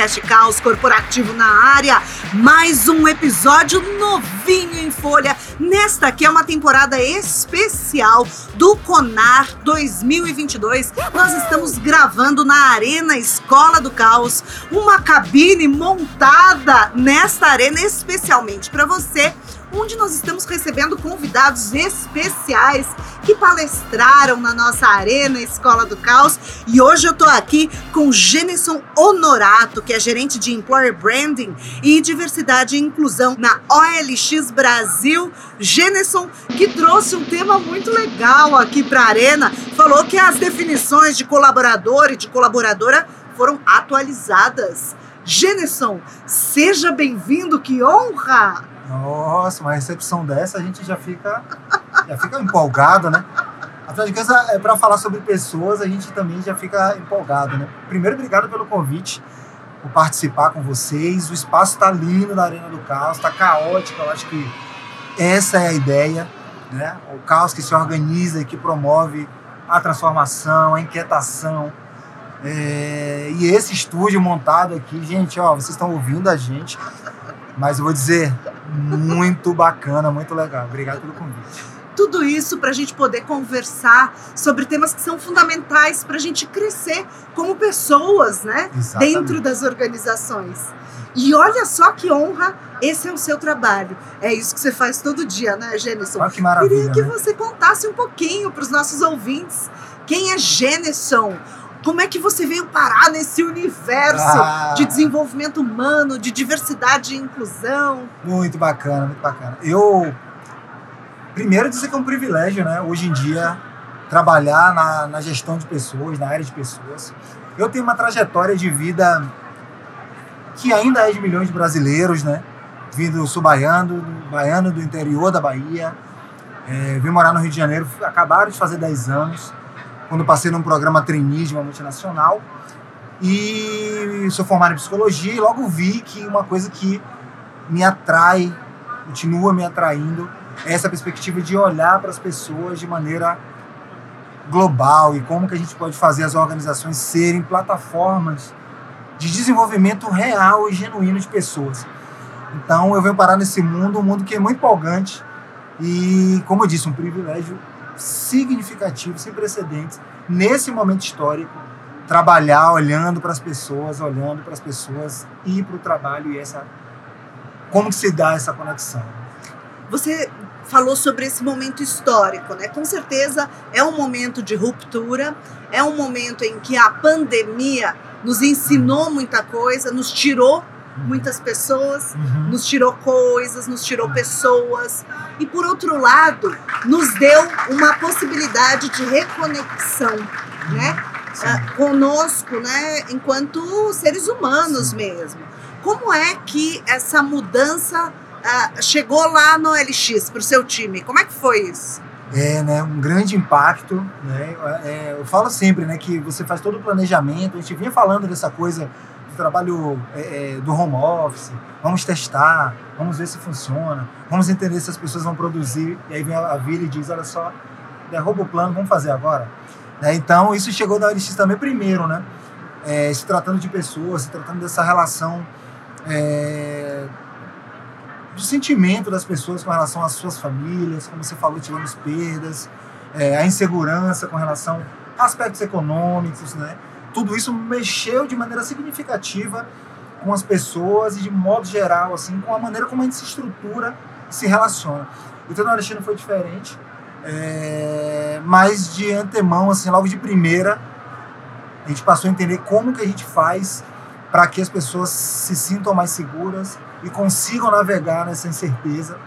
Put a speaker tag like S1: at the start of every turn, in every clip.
S1: Podcast Caos Corporativo na área. Mais um episódio novinho em folha. Nesta aqui é uma temporada especial do Conar 2022. Nós estamos gravando na Arena Escola do Caos, uma cabine montada nesta arena especialmente para você onde nós estamos recebendo convidados especiais que palestraram na nossa Arena Escola do Caos. E hoje eu estou aqui com Genison Honorato, que é gerente de Employer Branding e Diversidade e Inclusão na OLX Brasil. Genison, que trouxe um tema muito legal aqui para a Arena, falou que as definições de colaborador e de colaboradora foram atualizadas. Genison, seja bem-vindo, que honra!
S2: Nossa, uma recepção dessa a gente já fica, já fica empolgado, né? Afinal de contas, é para falar sobre pessoas, a gente também já fica empolgado, né? Primeiro, obrigado pelo convite, por participar com vocês. O espaço está lindo na Arena do Caos, está caótico, eu acho que essa é a ideia, né? O caos que se organiza e que promove a transformação, a inquietação. É... E esse estúdio montado aqui, gente, ó, vocês estão ouvindo a gente, mas eu vou dizer, muito bacana, muito legal. Obrigado pelo convite.
S1: Tudo isso para a gente poder conversar sobre temas que são fundamentais para a gente crescer como pessoas, né?
S2: Exatamente.
S1: Dentro das organizações. E olha só que honra, esse é o seu trabalho. É isso que você faz todo dia, né, Genison?
S2: Olha que maravilha.
S1: Queria que
S2: né?
S1: você contasse um pouquinho para os nossos ouvintes quem é Genison, como é que você veio parar nesse universo
S2: Ah.
S1: de desenvolvimento humano, de diversidade e inclusão?
S2: Muito bacana, muito bacana. Eu, primeiro, dizer que é um privilégio, né? Hoje em dia, trabalhar na, na gestão de pessoas, na área de pessoas. Eu tenho uma trajetória de vida que ainda é de milhões de brasileiros, né? Vindo, sou baiano, baiano do interior da Bahia. É, vim morar no Rio de Janeiro, acabaram de fazer 10 anos, quando passei num programa trainee de uma multinacional. E sou formado em psicologia e logo vi que uma coisa que me atrai, continua me atraindo, é essa perspectiva de olhar para as pessoas de maneira global e como que a gente pode fazer as organizações serem plataformas de desenvolvimento real e genuíno de pessoas. Então eu venho parar nesse mundo, um mundo que é muito empolgante e, como eu disse, um privilégio significativo, sem precedentes, nesse momento histórico, trabalhar olhando para as pessoas, olhando para as pessoas, ir para o trabalho e essa como se dá essa conexão.
S1: Você falou sobre esse momento histórico, né? Com certeza é um momento de ruptura, é um momento em que a pandemia nos ensinou muita coisa, nos tirou muitas pessoas, nos tirou coisas, nos tirou pessoas e por outro lado nos deu uma possibilidade de reconexão, né?
S2: Sim.
S1: Ah, conosco, né? Enquanto seres humanos mesmo. Como é que essa mudança ah, chegou lá no LX para o seu time? Como é que foi isso?
S2: É, né, um grande impacto, né, é, eu falo sempre, né, que você faz todo o planejamento, a gente vinha falando dessa coisa trabalho é, é, do home office, vamos testar, vamos ver se funciona, vamos entender se as pessoas vão produzir, e aí vem a, Vila e diz, olha só, derruba o plano, vamos fazer agora. Né, então, isso chegou da OLX também primeiro, né, é, se tratando de pessoas, se tratando dessa relação é, do sentimento das pessoas com relação às suas famílias, como você falou, tivemos perdas, é, a insegurança com relação a aspectos econômicos, né? Tudo isso mexeu de maneira significativa com as pessoas e de modo geral, assim, com a maneira como a gente se estrutura se relaciona. Então, na Alexandre foi diferente, é, mas de antemão, assim, logo de primeira, a gente passou a entender como que a gente faz para que as pessoas se sintam mais seguras e consigam navegar nessa incerteza,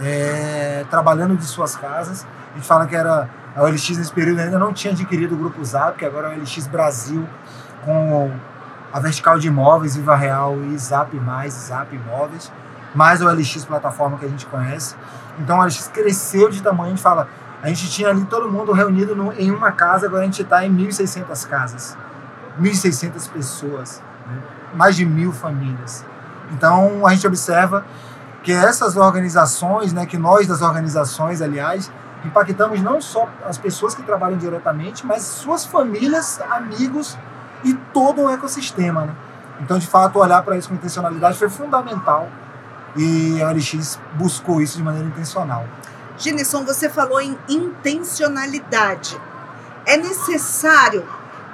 S2: é, trabalhando de suas casas. A gente fala que era a OLX nesse período ainda não tinha adquirido o grupo Zap, que agora é a OLX Brasil, com a vertical de imóveis, Viva Real e Zap Mais, Zap Imóveis, mais a OLX plataforma que a gente conhece. Então a OLX cresceu de tamanho, a gente fala, a gente tinha ali todo mundo reunido no- em uma casa, agora a gente está em 1.600 casas, 1.600 pessoas, né? mais de mil famílias. Então a gente observa que essas organizações, né, que nós das organizações, aliás, impactamos não só as pessoas que trabalham diretamente, mas suas famílias, amigos e todo um ecossistema. Né? Então, de fato, olhar para isso com intencionalidade foi fundamental e a OLX buscou isso de maneira intencional.
S1: Genisson, você falou em intencionalidade. É necessário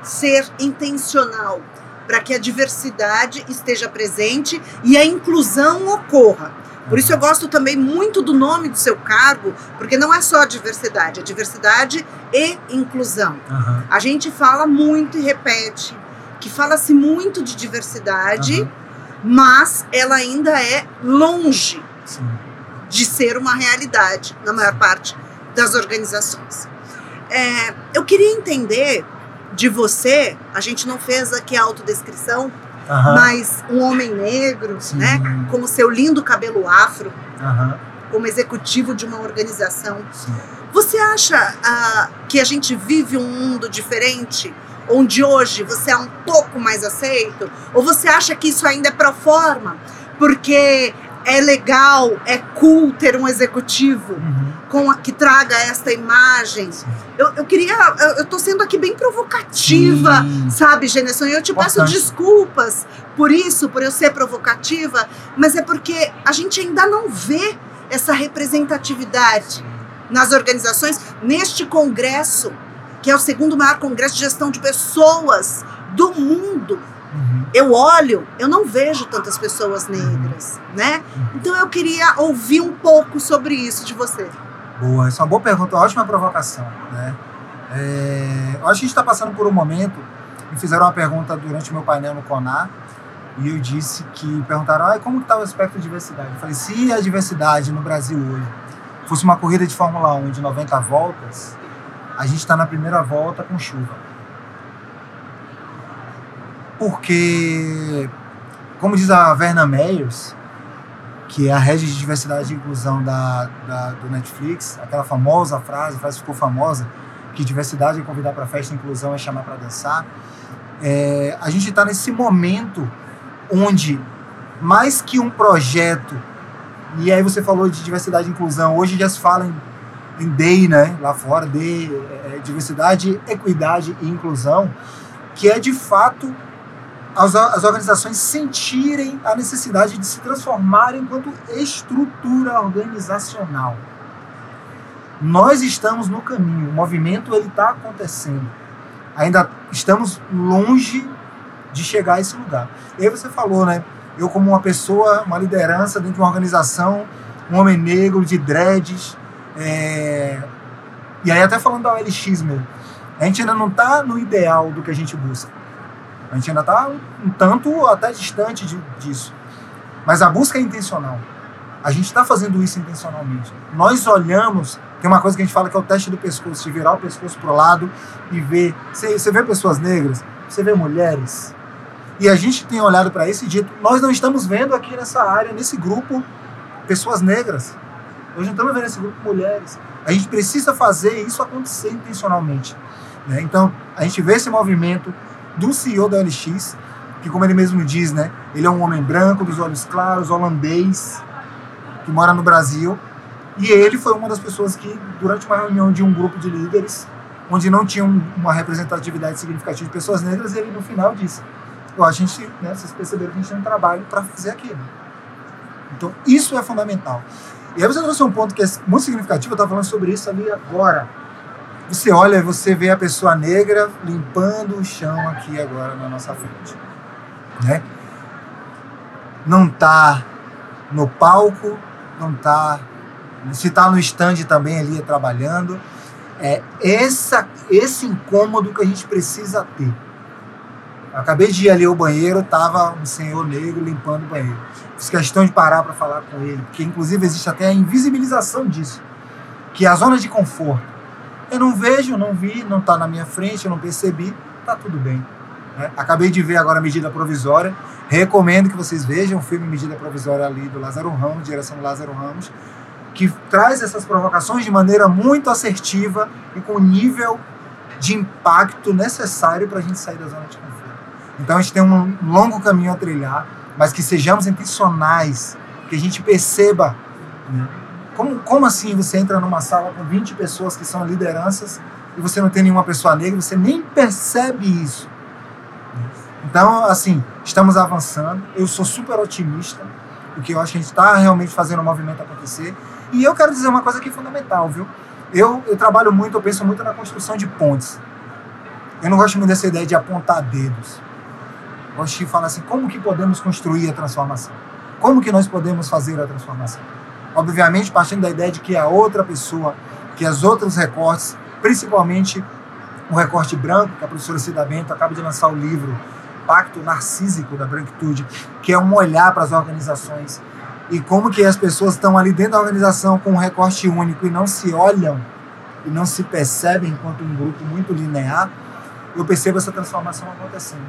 S1: ser intencional para que a diversidade esteja presente e a inclusão ocorra. Por isso eu gosto também muito do nome do seu cargo, porque não é só diversidade, é diversidade e inclusão. Uhum. A gente fala muito e repete que fala-se muito de diversidade, uhum. mas ela ainda é longe Sim. de ser uma realidade na maior parte das organizações. É, eu queria entender de você, a gente não fez aqui a autodescrição, Uhum. mas um homem negro, Sim. né, com o seu lindo cabelo afro, uhum. como executivo de uma organização. Sim. Você acha uh, que a gente vive um mundo diferente, onde hoje você é um pouco mais aceito? Ou você acha que isso ainda é pro forma? Porque é legal, é cool ter um executivo uhum. com a, que traga esta imagem. Eu, eu queria, eu, eu tô sendo aqui bem provocativa, Sim. sabe, Genesson? E eu te Importante. peço desculpas por isso, por eu ser provocativa, mas é porque a gente ainda não vê essa representatividade nas organizações, neste congresso, que é o segundo maior congresso de gestão de pessoas do mundo Uhum. Eu olho, eu não vejo tantas pessoas negras, uhum. né? Então eu queria ouvir um pouco sobre isso de você.
S2: Boa, isso é uma boa pergunta, uma ótima provocação, né? É, eu acho que a gente está passando por um momento. Me fizeram uma pergunta durante o meu painel no CONAR e eu disse que perguntaram ah, como está o aspecto de diversidade. Eu falei, se a diversidade no Brasil hoje fosse uma corrida de Fórmula 1 de 90 voltas, a gente está na primeira volta com chuva porque, como diz a Verna Meyers, que é a rede de diversidade e inclusão da, da, do Netflix, aquela famosa frase, a frase ficou famosa, que diversidade é convidar para festa, inclusão é chamar para dançar. É, a gente está nesse momento onde, mais que um projeto, e aí você falou de diversidade e inclusão, hoje já se fala em, em DEI, né, lá fora, de é, diversidade, equidade e inclusão, que é de fato as, as organizações sentirem a necessidade de se transformarem enquanto estrutura organizacional. Nós estamos no caminho, o movimento ele está acontecendo. Ainda estamos longe de chegar a esse lugar. E aí você falou, né? Eu como uma pessoa, uma liderança dentro de uma organização, um homem negro de dreads, é... e aí até falando da OLX mesmo, a gente ainda não está no ideal do que a gente busca a gente ainda está um tanto até distante de, disso. Mas a busca é intencional. A gente está fazendo isso intencionalmente. Nós olhamos, tem uma coisa que a gente fala que é o teste do pescoço, de virar o pescoço para o lado e ver. Você, vê pessoas negras, você vê mulheres. E a gente tem olhado para isso e dito: nós não estamos vendo aqui nessa área, nesse grupo, pessoas negras. Nós não estamos vendo esse grupo mulheres. A gente precisa fazer isso acontecer intencionalmente. Né? Então, a gente vê esse movimento, do CEO da LX, que como ele mesmo diz, né, ele é um homem branco, dos olhos claros, holandês, que mora no Brasil, e ele foi uma das pessoas que, durante uma reunião de um grupo de líderes, onde não tinha uma representatividade significativa de pessoas negras, ele no final disse, a gente, né, vocês perceberam que a gente tem um trabalho para fazer aquilo. Então, isso é fundamental. E aí você trouxe um ponto que é muito significativo, eu estava falando sobre isso ali agora, você olha você vê a pessoa negra limpando o chão aqui agora na nossa frente. Né? Não está no palco, não está. Se está no stand também ali trabalhando. É essa, esse incômodo que a gente precisa ter. Acabei de ir ali ao banheiro, estava um senhor negro limpando o banheiro. Fiz questão de parar para falar com ele, porque inclusive existe até a invisibilização disso, que é a zona de conforto. Eu não vejo, não vi, não está na minha frente, eu não percebi, tá tudo bem. Né? Acabei de ver agora a medida provisória. Recomendo que vocês vejam o filme Medida Provisória ali do Lázaro Ramos, direção do Lázaro Ramos, que traz essas provocações de maneira muito assertiva e com nível de impacto necessário para a gente sair da zona de conforto. Então a gente tem um longo caminho a trilhar, mas que sejamos intencionais, que a gente perceba né, como, como assim você entra numa sala com 20 pessoas que são lideranças e você não tem nenhuma pessoa negra, você nem percebe isso? Então, assim, estamos avançando. Eu sou super otimista, porque eu acho que a gente está realmente fazendo o movimento acontecer. E eu quero dizer uma coisa aqui fundamental, viu? Eu, eu trabalho muito, eu penso muito na construção de pontes. Eu não gosto muito dessa ideia de apontar dedos. Eu gosto de falar assim, como que podemos construir a transformação? Como que nós podemos fazer a transformação? Obviamente, partindo da ideia de que a outra pessoa, que as outros recortes, principalmente o recorte branco, que a professora Cida Bento acaba de lançar o livro Pacto Narcísico da Branquitude, que é um olhar para as organizações e como que as pessoas estão ali dentro da organização com um recorte único e não se olham e não se percebem enquanto um grupo muito linear, eu percebo essa transformação acontecendo.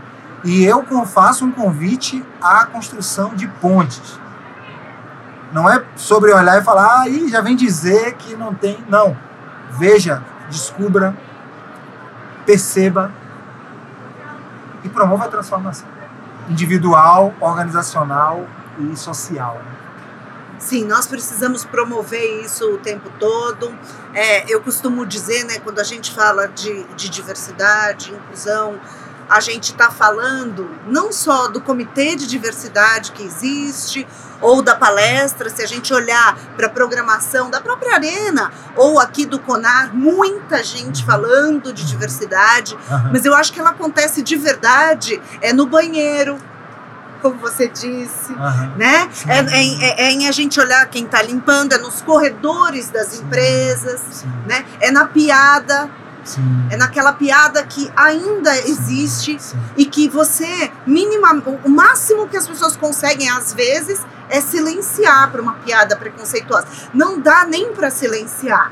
S2: E eu faço um convite à construção de pontes. Não é sobre olhar e falar, ah, já vem dizer que não tem. Não. Veja, descubra, perceba e promova a transformação individual, organizacional e social.
S1: Sim, nós precisamos promover isso o tempo todo. É, eu costumo dizer, né, quando a gente fala de, de diversidade, inclusão, a gente está falando não só do comitê de diversidade que existe, ou da palestra, se a gente olhar para a programação da própria Arena, ou aqui do CONAR, muita gente falando de diversidade, uhum. mas eu acho que ela acontece de verdade é no banheiro, como você disse, uhum. né? É, é, é, em a gente olhar quem está limpando, é nos corredores das Sim. empresas, Sim. né? É na piada, Sim. É naquela piada que ainda Sim. existe Sim. e que você, mínima, o máximo que as pessoas conseguem às vezes é silenciar para uma piada preconceituosa. Não dá nem para silenciar,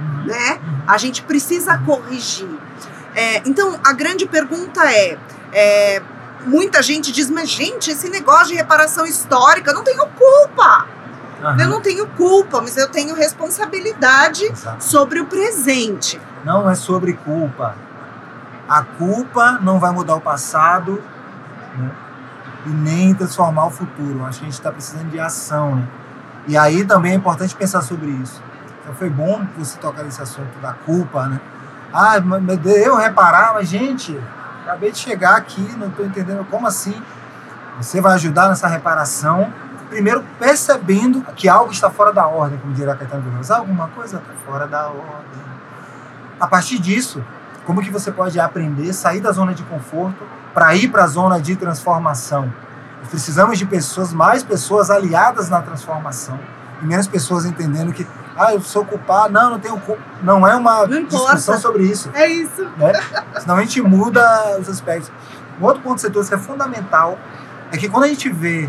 S1: uhum. né? A gente precisa corrigir. É, então, a grande pergunta é, é, muita gente diz, mas gente, esse negócio de reparação histórica, não tenho culpa. Uhum. Eu não tenho culpa, mas eu tenho responsabilidade Exato. sobre o presente.
S2: Não é sobre culpa. A culpa não vai mudar o passado né? e nem transformar o futuro. Acho que a gente está precisando de ação. Né? E aí também é importante pensar sobre isso. Então foi bom você tocar nesse assunto da culpa, né? Ah, meu Deus, eu reparar, mas gente, acabei de chegar aqui, não estou entendendo como assim. Você vai ajudar nessa reparação primeiro percebendo que algo está fora da ordem, como diria Caetano Veloso. Alguma coisa está fora da ordem. A partir disso, como que você pode aprender, sair da zona de conforto para ir para a zona de transformação? Precisamos de pessoas, mais pessoas aliadas na transformação e menos pessoas entendendo que ah, eu sou culpado, não, não tenho culpa. Não é uma não discussão sobre isso.
S1: É isso.
S2: Né? Senão a gente muda os aspectos. Um outro ponto que você trouxe que é fundamental é que quando a gente vê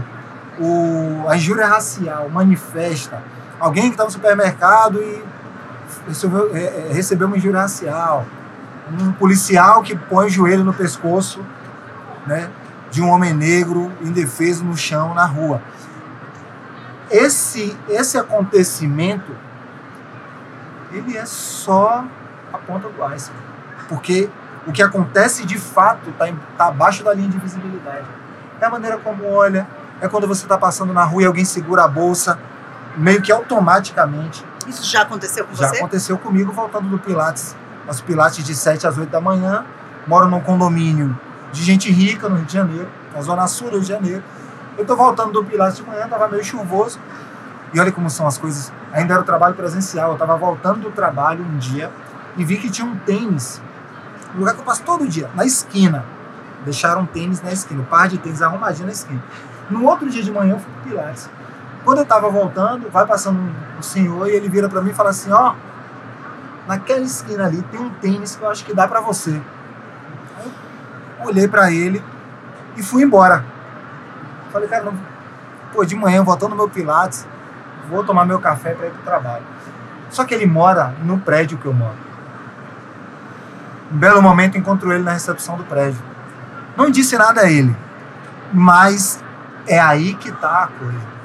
S2: o, a injúria racial manifesta, alguém que está no supermercado e recebeu, é, recebeu uma injúria racial, um policial que põe o joelho no pescoço né, de um homem negro indefeso no chão, na rua. Esse, esse acontecimento, ele é só a ponta do iceberg. Porque o que acontece de fato está tá abaixo da linha de visibilidade. É a maneira como olha, é quando você está passando na rua e alguém segura a bolsa, meio que automaticamente.
S1: Isso já aconteceu com
S2: já
S1: você?
S2: Já aconteceu comigo voltando do Pilates. Faço Pilates de 7 às 8 da manhã, moro num condomínio de gente rica no Rio de Janeiro, na zona sul do Rio de Janeiro. Eu estou voltando do Pilates de manhã, estava meio chuvoso. E olha como são as coisas. Ainda era o trabalho presencial. Eu estava voltando do trabalho um dia e vi que tinha um tênis, um lugar que eu passo todo dia, na esquina. Deixaram um tênis na esquina, um par de tênis arrumadinho na esquina. No outro dia de manhã eu fui pro Pilates. Quando eu estava voltando, vai passando um senhor e ele vira para mim e fala assim: Ó, naquela esquina ali tem um tênis que eu acho que dá para você. Eu olhei para ele e fui embora. Falei, cara, não... pô, de manhã voltando meu Pilates, vou tomar meu café para ir pro trabalho. Só que ele mora no prédio que eu moro. Um belo momento encontro ele na recepção do prédio. Não disse nada a ele, mas é aí que está a coisa.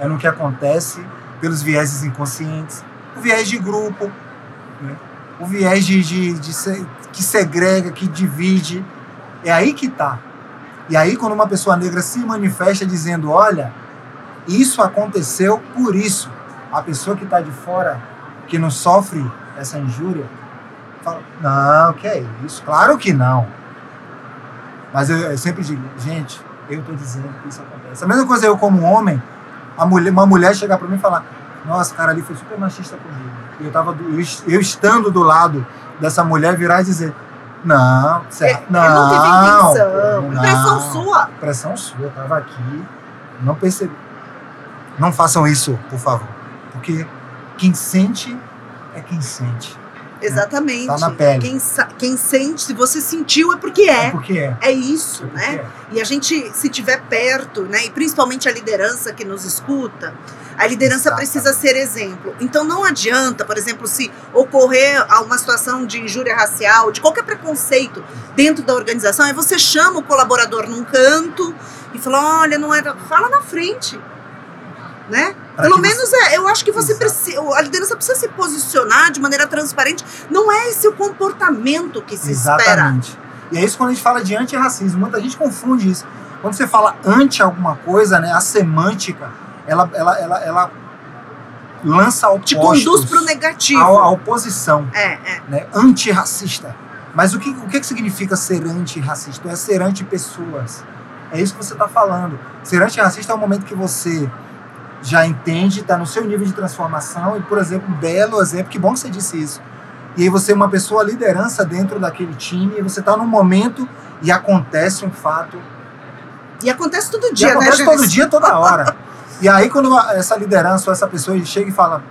S2: É no que acontece pelos vieses inconscientes. O viés de grupo, né? o viés de, de, de, que segrega, que divide. É aí que está. E aí, quando uma pessoa negra se manifesta dizendo: Olha, isso aconteceu por isso, a pessoa que está de fora, que não sofre essa injúria, fala: Não, que é isso? Claro que não. Mas eu, eu sempre digo, gente, eu estou dizendo que isso acontece. A mesma coisa eu como homem, a mulher, uma mulher chegar para mim e falar, nossa, cara ali foi super machista comigo. E eu, tava do, eu, eu estando do lado dessa mulher virar e dizer, não, certo, não,
S1: não teve intenção,
S2: não,
S1: impressão sua.
S2: Impressão sua, eu tava aqui, não percebi. Não façam isso, por favor. Porque quem sente é quem sente.
S1: Exatamente.
S2: Tá na pele.
S1: Quem, quem sente, se você sentiu, é porque
S2: É
S1: é.
S2: porque é.
S1: É isso,
S2: É
S1: né?
S2: é.
S1: E a gente, se tiver perto, né, e principalmente a liderança que nos escuta, a liderança
S2: Exatamente.
S1: precisa ser exemplo. Então não adianta, por exemplo, se ocorrer uma situação de injúria racial, de qualquer preconceito dentro da organização, aí você chama o colaborador num canto e fala: olha, não era. Fala na frente. Né?
S2: Pra
S1: Pelo menos é, eu acho que você precisa, a liderança precisa se posicionar de maneira transparente. Não é esse o comportamento que se espera.
S2: Exatamente. E é isso quando a gente fala de antirracismo. Muita gente confunde isso. Quando você fala anti alguma coisa, né, a semântica, ela, ela, ela, ela lança opostos
S1: Te conduz para o negativo.
S2: à oposição,
S1: É, é.
S2: né, antirracista. Mas o que, o que que significa ser antirracista? É ser anti-pessoas. É isso que você está falando. Ser antirracista é o momento que você já entende, está no seu nível de transformação e, por exemplo, um belo exemplo, que bom que você disse isso. E aí você é uma pessoa liderança dentro daquele time e você está num momento e acontece um fato
S1: E acontece todo
S2: e
S1: dia, né,
S2: acontece todo dia, toda hora. e aí quando essa liderança ou essa pessoa chega e fala,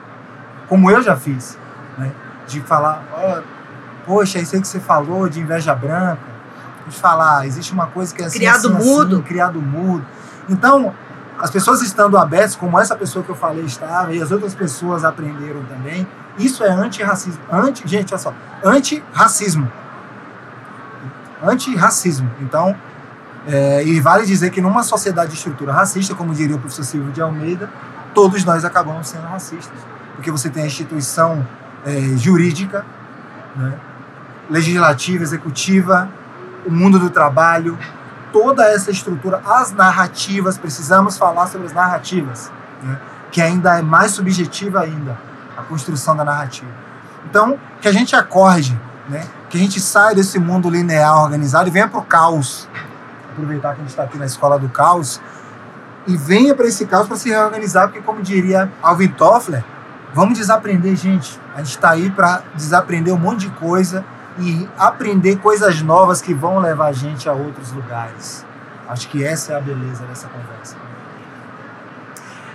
S2: como eu já fiz, né? De falar, ó, poxa, isso aí que você falou de inveja branca, de falar, existe uma coisa que é assim,
S1: Criado
S2: assim,
S1: mudo.
S2: assim, criado mudo. Então, as pessoas estando abertas, como essa pessoa que eu falei estava, e as outras pessoas aprenderam também, isso é antirracismo. Anti, gente, olha só, antirracismo. Antirracismo. Então, é, e vale dizer que numa sociedade de estrutura racista, como diria o professor Silvio de Almeida, todos nós acabamos sendo racistas. Porque você tem a instituição é, jurídica, né, legislativa, executiva, o mundo do trabalho, toda essa estrutura, as narrativas, precisamos falar sobre as narrativas, né, que ainda é mais subjetiva ainda, a construção da narrativa. Então, que a gente acorde, né, que a gente saia desse mundo linear organizado e venha para o caos. Aproveitar que a gente está aqui na escola do caos e venha para esse caos para se reorganizar, porque, como diria Alvin Toffler, vamos desaprender, gente. A gente está aí para desaprender um monte de coisa e aprender coisas novas que vão levar a gente a outros lugares. Acho que essa é a beleza dessa conversa.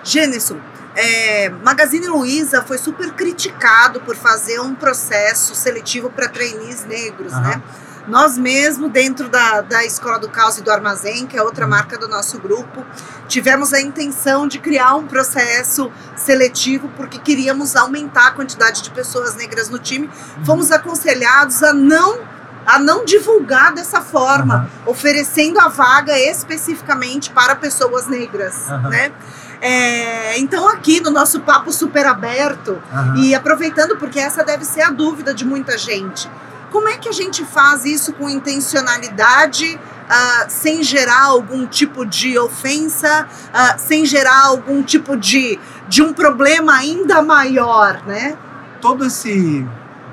S1: Gênesis, é, Magazine Luiza foi super criticado por fazer um processo seletivo para trainees negros,
S2: Aham.
S1: né? Nós mesmo, dentro da, da Escola do Caos e do Armazém, que é outra
S2: Uhum.
S1: marca do nosso grupo, tivemos a intenção de criar um processo seletivo porque queríamos aumentar a quantidade de pessoas negras no time. Fomos aconselhados a não a não divulgar dessa forma,
S2: Aham.
S1: oferecendo a vaga especificamente para pessoas negras,
S2: Aham.
S1: né? É, então aqui no nosso papo super aberto
S2: Aham.
S1: e aproveitando porque essa deve ser a dúvida de muita gente, como é que a gente faz isso com intencionalidade, ah, sem gerar algum tipo de ofensa, ah, sem gerar algum tipo de, de um problema ainda maior, né?
S2: todo esse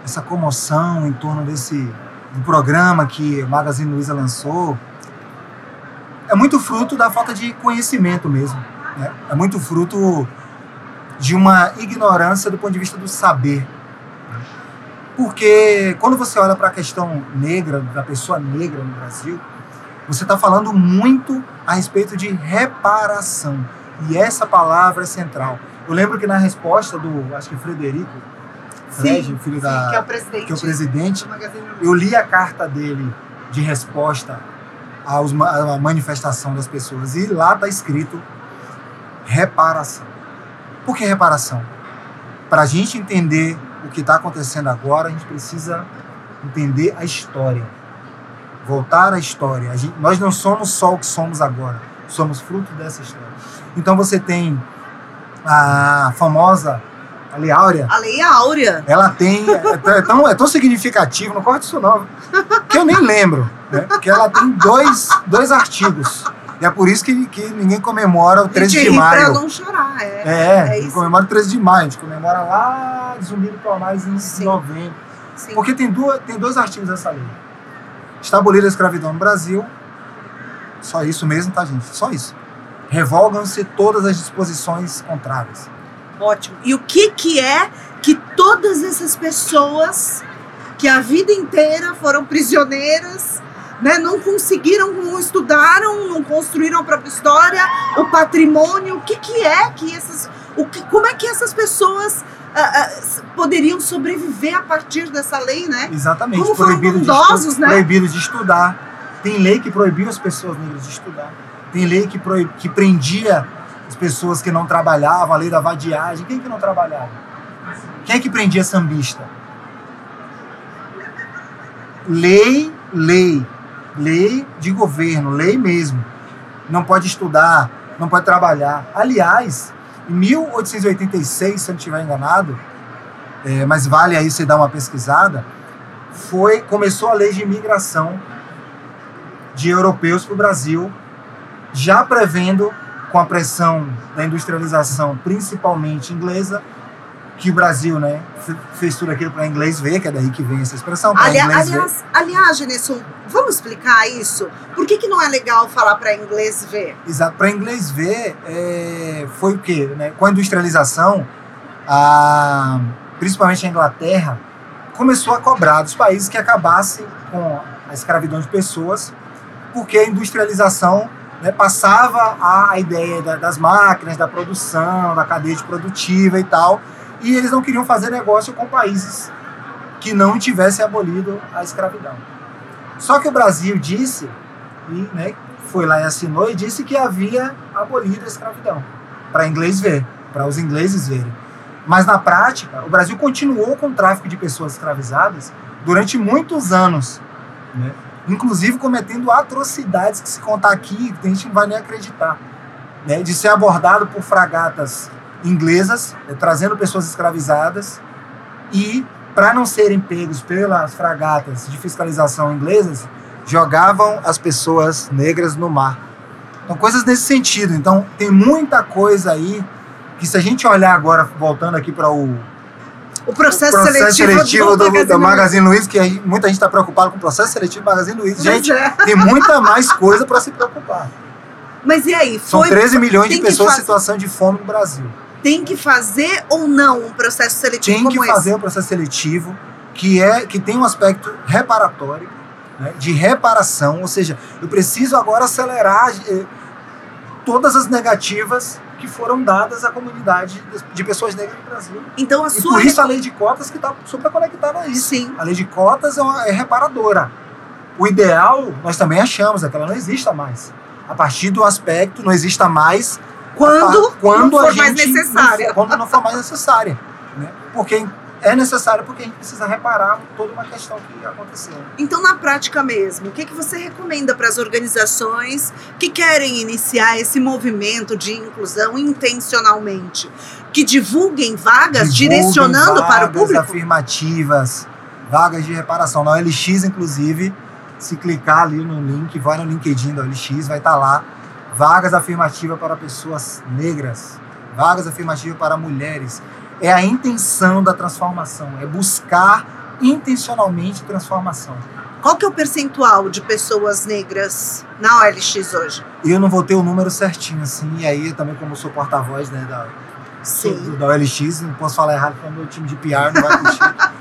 S2: essa comoção em torno desse do programa que o Magazine Luiza lançou é muito fruto da falta de conhecimento mesmo. né? É muito fruto de uma ignorância do ponto de vista do saber. Porque quando você olha para a questão negra, da pessoa negra no Brasil, você está falando muito a respeito de reparação. E essa palavra é central. Eu lembro que na resposta do, acho que Frederico, Fred, filho da,
S1: que é o presidente.
S2: que é o presidente, eu li a carta dele de resposta aos, à manifestação das pessoas e lá está escrito reparação. Por que reparação? Para a gente entender o que está acontecendo agora, a gente precisa entender a história. Voltar à história. A gente- nós não somos só o que somos agora, somos fruto dessa história. Então você tem a famosa a Lei Áurea,
S1: A Lei Áurea.
S2: ela tem. É, t- é tão, é tão significativo, não corte isso não, que eu nem lembro. Né? Que ela tem dois, dois artigos. E é por isso que, que ninguém comemora o 13
S1: gente
S2: de
S1: ri pra
S2: maio.
S1: não chorar, é.
S2: É,
S1: é isso.
S2: comemora o 13 de maio, a gente comemora lá de Zumbi do Palmares em
S1: Sim.
S2: novembro.
S1: Sim.
S2: Porque tem, duas, tem dois artigos dessa lei. Estabolida a escravidão no Brasil Só isso mesmo, tá, gente? Só isso. Revogam-se todas as disposições contrárias.
S1: Ótimo. E o que, que é que todas essas pessoas que a vida inteira foram prisioneiras, né, não conseguiram, não estudaram, não construíram a própria história, o patrimônio, o que, que é que essas. O que, como é que essas pessoas ah, ah, poderiam sobreviver a partir dessa lei, né?
S2: Exatamente.
S1: Como foram
S2: proibido, de
S1: bondosos,
S2: estu-
S1: né?
S2: proibido de estudar. Tem lei que proibiu as pessoas negras de estudar. Tem lei que, proib... que prendia as pessoas que não trabalhavam, a lei da vadiagem. Quem que não trabalhava? Quem é que prendia sambista? Lei, lei. Lei de governo, lei mesmo. Não pode estudar, não pode trabalhar. Aliás, em 1886, se eu não estiver enganado, é, mas vale aí você dar uma pesquisada, foi começou a lei de imigração de europeus para o Brasil, já prevendo, com a pressão da industrialização, principalmente inglesa, que o Brasil né, fe- fez tudo aquilo para inglês ver, que é daí que vem essa expressão,
S1: Ali-
S2: inglês ver.
S1: aliás, aliás, Genesson, vamos explicar isso? Por que, que não é legal falar para inglês ver?
S2: Exato. Para inglês ver, é, foi o quê? Né? Com a industrialização, a, principalmente a Inglaterra, começou a cobrar dos países que acabassem com a escravidão de pessoas, porque a industrialização né, passava a, ideia da- das máquinas, da produção, da cadeia de produtiva e tal, e eles não queriam fazer negócio com países que não tivessem abolido a escravidão. Só que o Brasil disse, e né, foi lá e assinou e disse que havia abolido a escravidão, para inglês ver, para os ingleses verem. Mas na prática, o Brasil continuou com o tráfico de pessoas escravizadas durante muitos anos, né? inclusive cometendo atrocidades que se contar aqui, a gente não vai nem acreditar, né? de ser abordado por fragatas inglesas, né, trazendo pessoas escravizadas, e para não serem pegos pelas fragatas de fiscalização inglesas, jogavam as pessoas negras no mar. Então, coisas nesse sentido. Então, tem muita coisa aí que, se a gente olhar agora, voltando aqui para o
S1: O processo,
S2: processo seletivo, do,
S1: Magazine
S2: do Magazine Luiza, que aí muita gente está preocupada com o processo seletivo do Magazine Luiza. Gente,
S1: é.
S2: tem muita mais coisa para se preocupar.
S1: Mas e aí?
S2: São
S1: Foi,
S2: 13 milhões de pessoas em situação de fome no Brasil.
S1: Tem que fazer ou não um processo seletivo
S2: Tem que
S1: como
S2: fazer
S1: esse?
S2: o processo seletivo que é que tem um aspecto reparatório, né, de reparação, ou seja, eu preciso agora acelerar eh, todas as negativas que foram dadas à comunidade de- de pessoas negras no Brasil.
S1: Então a
S2: E
S1: sua
S2: por isso a lei de cotas que está super conectada a isso.
S1: Sim.
S2: A lei de cotas é, uma- é reparadora. O ideal, nós também achamos, é que ela não exista mais. A partir do aspecto, não exista mais
S1: Quando,
S2: quando
S1: não
S2: a
S1: for mais necessária.
S2: não quando não for mais necessária. Né? Porque é necessário porque a gente precisa reparar toda uma questão que aconteceu.
S1: Então, na prática mesmo, o que, que você recomenda para as organizações que querem iniciar esse movimento de inclusão intencionalmente? Que divulguem vagas
S2: Divulguem
S1: direcionando para o
S2: vagas
S1: público?
S2: afirmativas, vagas de reparação. Na OLX, inclusive, se clicar ali no link, vai no LinkedIn da OLX, vai estar lá. Vagas afirmativas para pessoas negras, vagas afirmativas para mulheres. É a intenção da transformação, é buscar intencionalmente transformação.
S1: Qual que é o percentual de pessoas negras na OLX hoje?
S2: Eu não vou ter o número certinho, assim, e aí eu também, como sou porta-voz né, da,
S1: Sim.
S2: da OLX, não posso falar errado porque o meu time de PR não vai curtir.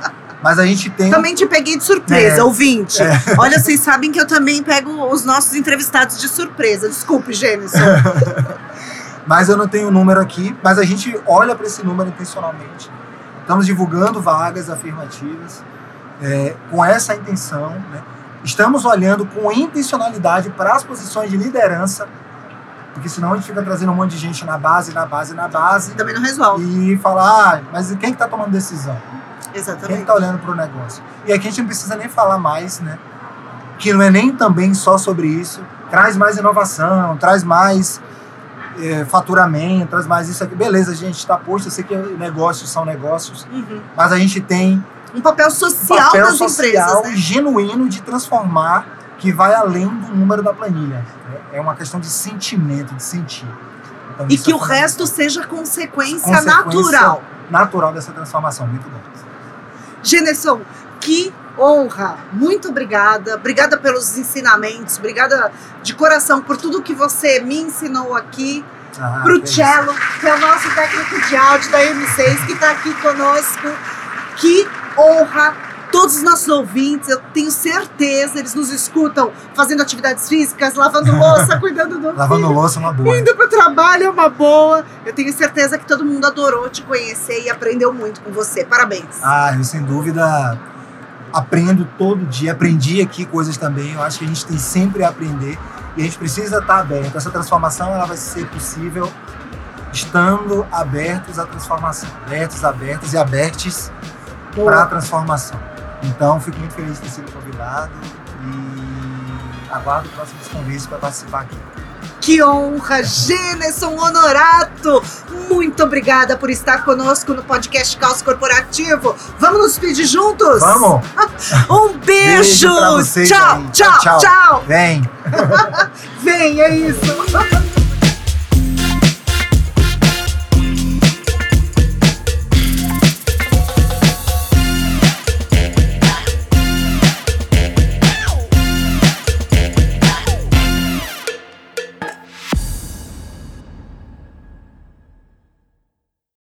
S2: Mas a gente tem.
S1: Também te peguei de surpresa,
S2: É.
S1: ouvinte. Olha, vocês sabem que eu também pego os nossos entrevistados de surpresa. Desculpe, Gênesis.
S2: Mas eu não tenho o número aqui, mas a gente olha para esse número intencionalmente. Estamos divulgando vagas afirmativas é, com essa intenção. Né? Estamos olhando com intencionalidade para as posições de liderança, porque senão a gente fica trazendo um monte de gente na base, na base, na base,
S1: também não resolve.
S2: e falar, ah, mas quem está tomando decisão? Quem
S1: Exatamente.
S2: está olhando para o negócio? E aqui a gente não precisa nem falar mais, né? Que não é nem também só sobre isso. Traz mais inovação, traz mais eh, faturamento, traz mais isso aqui. Beleza, a gente está posto, eu sei que negócios são negócios,
S1: Uhum.
S2: mas a gente tem
S1: Um papel
S2: um
S1: social
S2: papel
S1: das
S2: social
S1: empresas, né?
S2: genuíno de transformar que vai além do número da planilha. É uma questão de sentimento, de sentir. Então,
S1: E que
S2: é
S1: o resto seja consequência,
S2: Consequência
S1: natural.
S2: natural dessa transformação. Muito bom.
S1: Generson, que honra. Muito obrigada. Obrigada pelos ensinamentos. Obrigada de coração por tudo que você me ensinou aqui. Ah, Pro que Cello, que é o nosso técnico de áudio da M6, que está aqui conosco. Que honra todos os nossos ouvintes, eu tenho certeza, eles nos escutam fazendo atividades físicas, lavando louça, cuidando do
S2: Lavando
S1: filho,
S2: louça é uma boa.
S1: Indo para o trabalho é uma boa. Eu tenho certeza que todo mundo adorou te conhecer e aprendeu muito com você. Parabéns.
S2: Ah, eu sem dúvida aprendo todo dia, aprendi aqui coisas também. Eu acho que a gente tem sempre a aprender e a gente precisa estar aberto. Essa transformação ela vai ser possível estando abertos à transformação, abertos, abertos e abertos para a transformação. Então, fico muito feliz de ter sido convidado e aguardo próximos convites para participar aqui.
S1: Que honra, Geneson Honorato! Muito obrigada por estar conosco no podcast Caos Corporativo. Vamos nos pedir juntos?
S2: Vamos!
S1: um beijo! beijo
S2: vocês
S1: tchau, tchau, tchau, tchau!
S2: Vem!
S1: Vem, é isso!